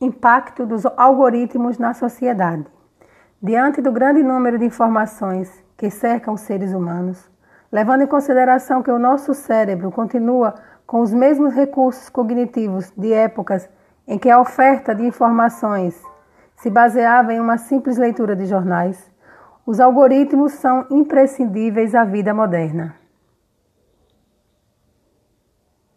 Impacto dos algoritmos na sociedade. Diante do grande número de informações que cercam os seres humanos, levando em consideração que o nosso cérebro continua com os mesmos recursos cognitivos de épocas em que a oferta de informações se baseava em uma simples leitura de jornais, os algoritmos são imprescindíveis à vida moderna.